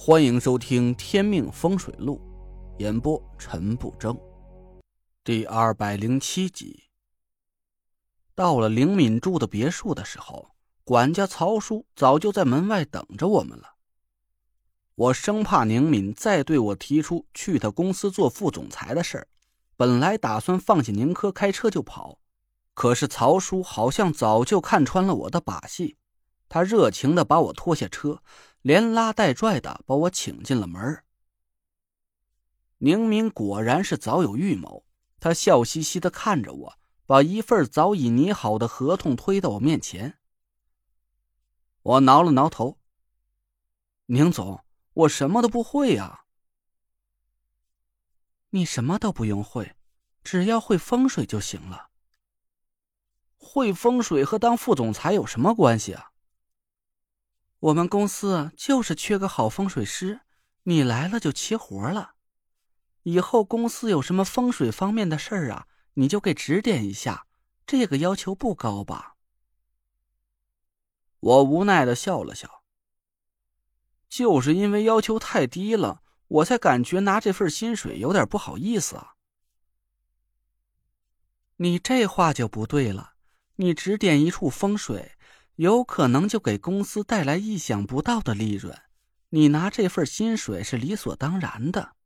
欢迎收听《天命风水录》，演播陈不争，第二百零七集。到了灵敏住的别墅的时候，管家曹叔早就在门外等着我们了。我生怕宁敏再对我提出去他公司做副总裁的事儿，本来打算放下宁珂开车就跑，可是曹叔好像早就看穿了我的把戏，他热情的把我拖下车。连拉带拽的把我请进了门。宁敏果然是早有预谋，他笑嘻嘻的看着我，把一份早已拟好的合同推到我面前。我挠了挠头：“宁总，我什么都不会呀。”“你什么都不用会，只要会风水就行了。”“会风水和当副总裁有什么关系啊？”我们公司就是缺个好风水师，你来了就齐活了。以后公司有什么风水方面的事儿啊，你就给指点一下。这个要求不高吧？我无奈的笑了笑。就是因为要求太低了，我才感觉拿这份薪水有点不好意思啊。你这话就不对了，你指点一处风水。有可能就给公司带来意想不到的利润，你拿这份薪水是理所当然的。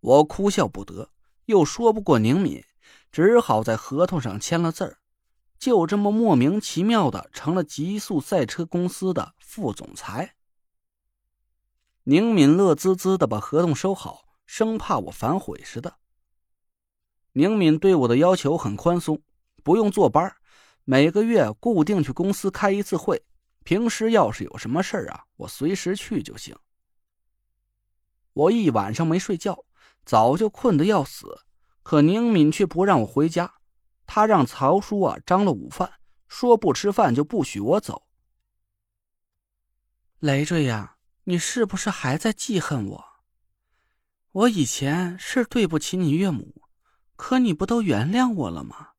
我哭笑不得，又说不过宁敏，只好在合同上签了字儿，就这么莫名其妙的成了极速赛车公司的副总裁。宁敏乐滋滋的把合同收好，生怕我反悔似的。宁敏对我的要求很宽松，不用坐班每个月固定去公司开一次会，平时要是有什么事儿啊，我随时去就行。我一晚上没睡觉，早就困得要死，可宁敏却不让我回家，他让曹叔啊张罗午饭，说不吃饭就不许我走。累赘呀，你是不是还在记恨我？我以前是对不起你岳母，可你不都原谅我了吗？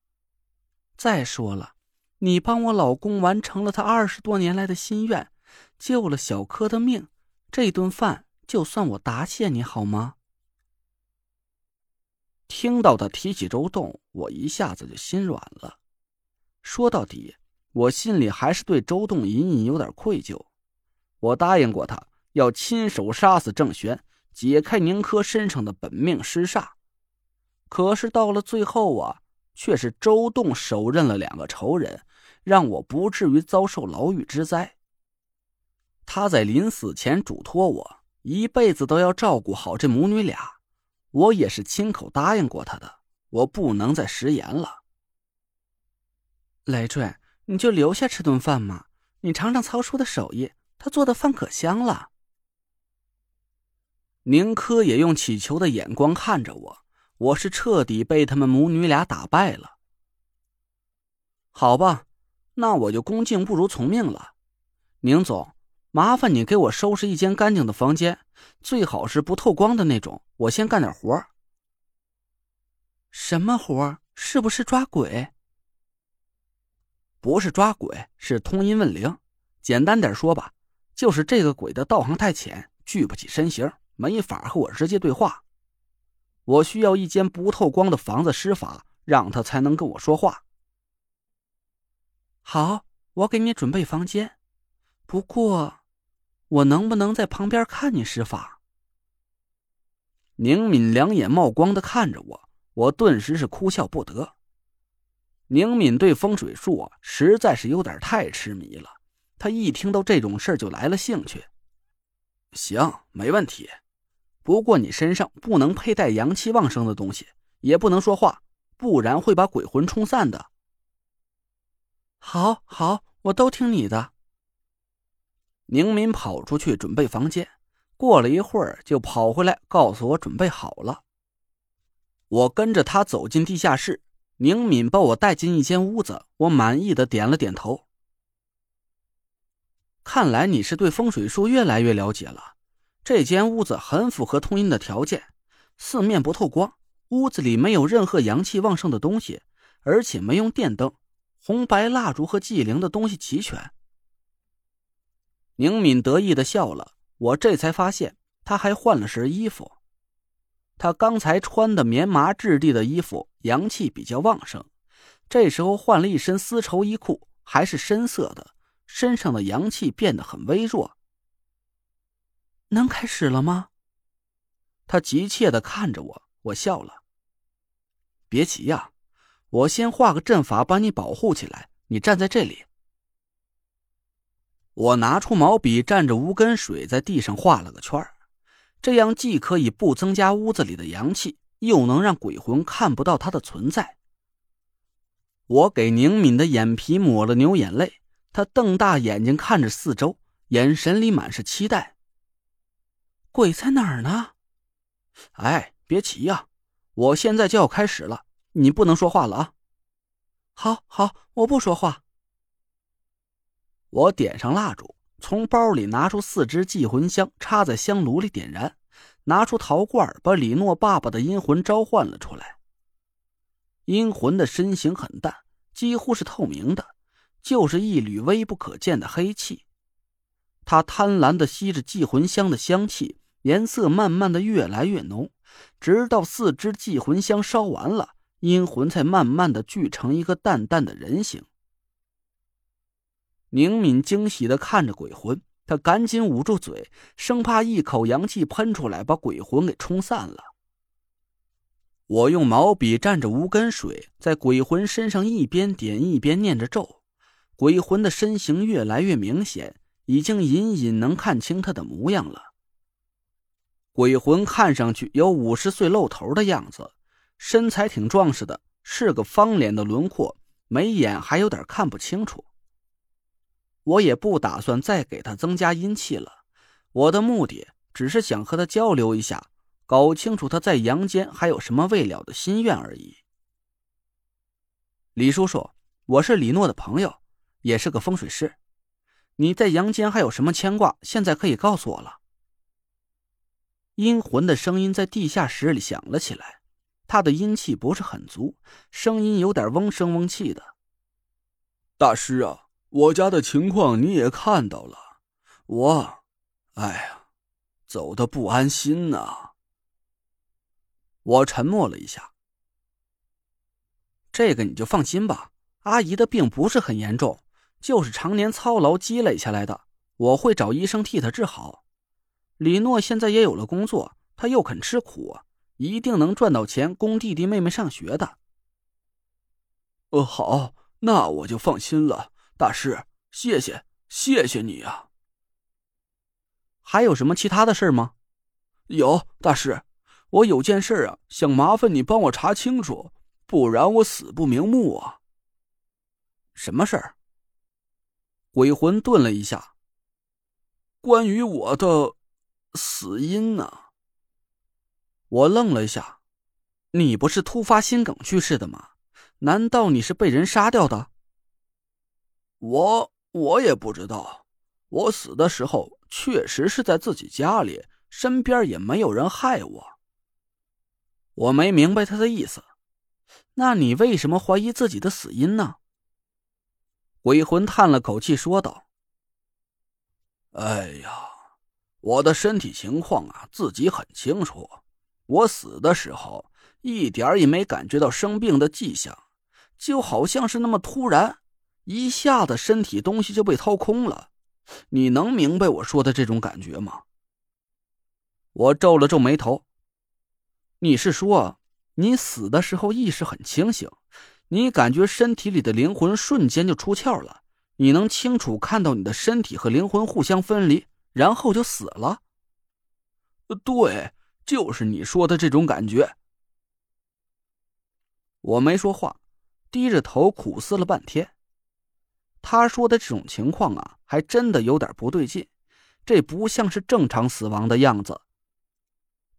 再说了。你帮我老公完成了他二十多年来的心愿，救了小柯的命，这顿饭就算我答谢你好吗？听到他提起周栋，我一下子就心软了。说到底，我心里还是对周栋隐隐有点愧疚。我答应过他要亲手杀死郑玄，解开宁珂身上的本命尸煞，可是到了最后啊，却是周栋手刃了两个仇人。让我不至于遭受牢狱之灾。他在临死前嘱托我，一辈子都要照顾好这母女俩。我也是亲口答应过他的，我不能再食言了。累赘，你就留下吃顿饭嘛，你尝尝曹叔的手艺，他做的饭可香了。宁珂也用乞求的眼光看着我，我是彻底被他们母女俩打败了。好吧。那我就恭敬不如从命了，宁总，麻烦你给我收拾一间干净的房间，最好是不透光的那种。我先干点活。什么活？是不是抓鬼？不是抓鬼，是通阴问灵。简单点说吧，就是这个鬼的道行太浅，聚不起身形，没法和我直接对话。我需要一间不透光的房子施法，让他才能跟我说话。好，我给你准备房间。不过，我能不能在旁边看你施法？宁敏两眼冒光的看着我，我顿时是哭笑不得。宁敏对风水术啊，实在是有点太痴迷了。他一听到这种事就来了兴趣。行，没问题。不过你身上不能佩戴阳气旺盛的东西，也不能说话，不然会把鬼魂冲散的。好好，我都听你的。宁敏跑出去准备房间，过了一会儿就跑回来告诉我准备好了。我跟着他走进地下室，宁敏把我带进一间屋子，我满意的点了点头。看来你是对风水术越来越了解了。这间屋子很符合通阴的条件，四面不透光，屋子里没有任何阳气旺盛的东西，而且没用电灯。红白蜡烛和祭灵的东西齐全。宁敏得意的笑了，我这才发现他还换了身衣服。他刚才穿的棉麻质地的衣服，阳气比较旺盛，这时候换了一身丝绸衣裤，还是深色的，身上的阳气变得很微弱。能开始了吗？他急切的看着我，我笑了。别急呀，我先画个阵法把你保护起来，你站在这里。我拿出毛笔，蘸着无根水在地上画了个圈这样既可以不增加屋子里的阳气，又能让鬼魂看不到它的存在。我给宁敏的眼皮抹了牛眼泪，他瞪大眼睛看着四周，眼神里满是期待。鬼在哪儿呢？哎，别急呀，我现在就要开始了，你不能说话了啊。好好，我不说话。我点上蜡烛，从包里拿出四支祭魂香，插在香炉里点燃。拿出陶罐，把李诺爸爸的阴魂召唤了出来。阴魂的身形很淡，几乎是透明的，就是一缕微不可见的黑气。他贪婪的吸着祭魂香的香气，颜色慢慢的越来越浓，直到四支祭魂香烧完了，阴魂才慢慢的聚成一个淡淡的人形。宁敏惊喜的看着鬼魂，他赶紧捂住嘴，生怕一口阳气喷出来把鬼魂给冲散了。我用毛笔蘸着无根水，在鬼魂身上一边点一边念着咒，鬼魂的身形越来越明显，已经隐隐能看清他的模样了。鬼魂看上去有五十岁露头的样子，身材挺壮实的，是个方脸的轮廓，眉眼还有点看不清楚。我也不打算再给他增加阴气了，我的目的只是想和他交流一下，搞清楚他在阳间还有什么未了的心愿而已。李叔叔，我是李诺的朋友，也是个风水师，你在阳间还有什么牵挂？现在可以告诉我了。阴魂的声音在地下室里响了起来，他的阴气不是很足，声音有点嗡声嗡气的。大师啊。我家的情况你也看到了，我，哎呀，走的不安心呐。我沉默了一下。这个你就放心吧，阿姨的病不是很严重，就是常年操劳积累下来的，我会找医生替她治好。李诺现在也有了工作，他又肯吃苦，一定能赚到钱供弟弟妹妹上学的。呃，好，那我就放心了。大师，谢谢，谢谢你啊。还有什么其他的事吗？有，大师，我有件事啊，想麻烦你帮我查清楚，不然我死不瞑目啊。什么事儿？鬼魂顿了一下。关于我的死因呢？我愣了一下。你不是突发心梗去世的吗？难道你是被人杀掉的？我我也不知道，我死的时候确实是在自己家里，身边也没有人害我。我没明白他的意思，那你为什么怀疑自己的死因呢？鬼魂叹了口气说道：“哎呀，我的身体情况啊，自己很清楚。我死的时候一点也没感觉到生病的迹象，就好像是那么突然。”一下子身体东西就被掏空了，你能明白我说的这种感觉吗？我皱了皱眉头。你是说，你死的时候意识很清醒，你感觉身体里的灵魂瞬间就出窍了，你能清楚看到你的身体和灵魂互相分离，然后就死了？对，就是你说的这种感觉。我没说话，低着头苦思了半天。他说的这种情况啊，还真的有点不对劲，这不像是正常死亡的样子。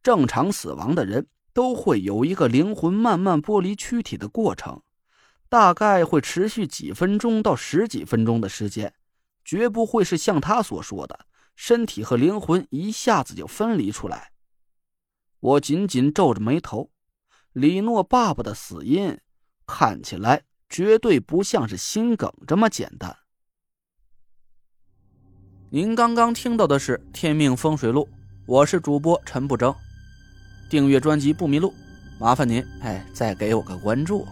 正常死亡的人都会有一个灵魂慢慢剥离躯体的过程，大概会持续几分钟到十几分钟的时间，绝不会是像他所说的，身体和灵魂一下子就分离出来。我紧紧皱着眉头，李诺爸爸的死因看起来。绝对不像是心梗这么简单。您刚刚听到的是《天命风水录》，我是主播陈不争。订阅专辑不迷路，麻烦您哎再给我个关注。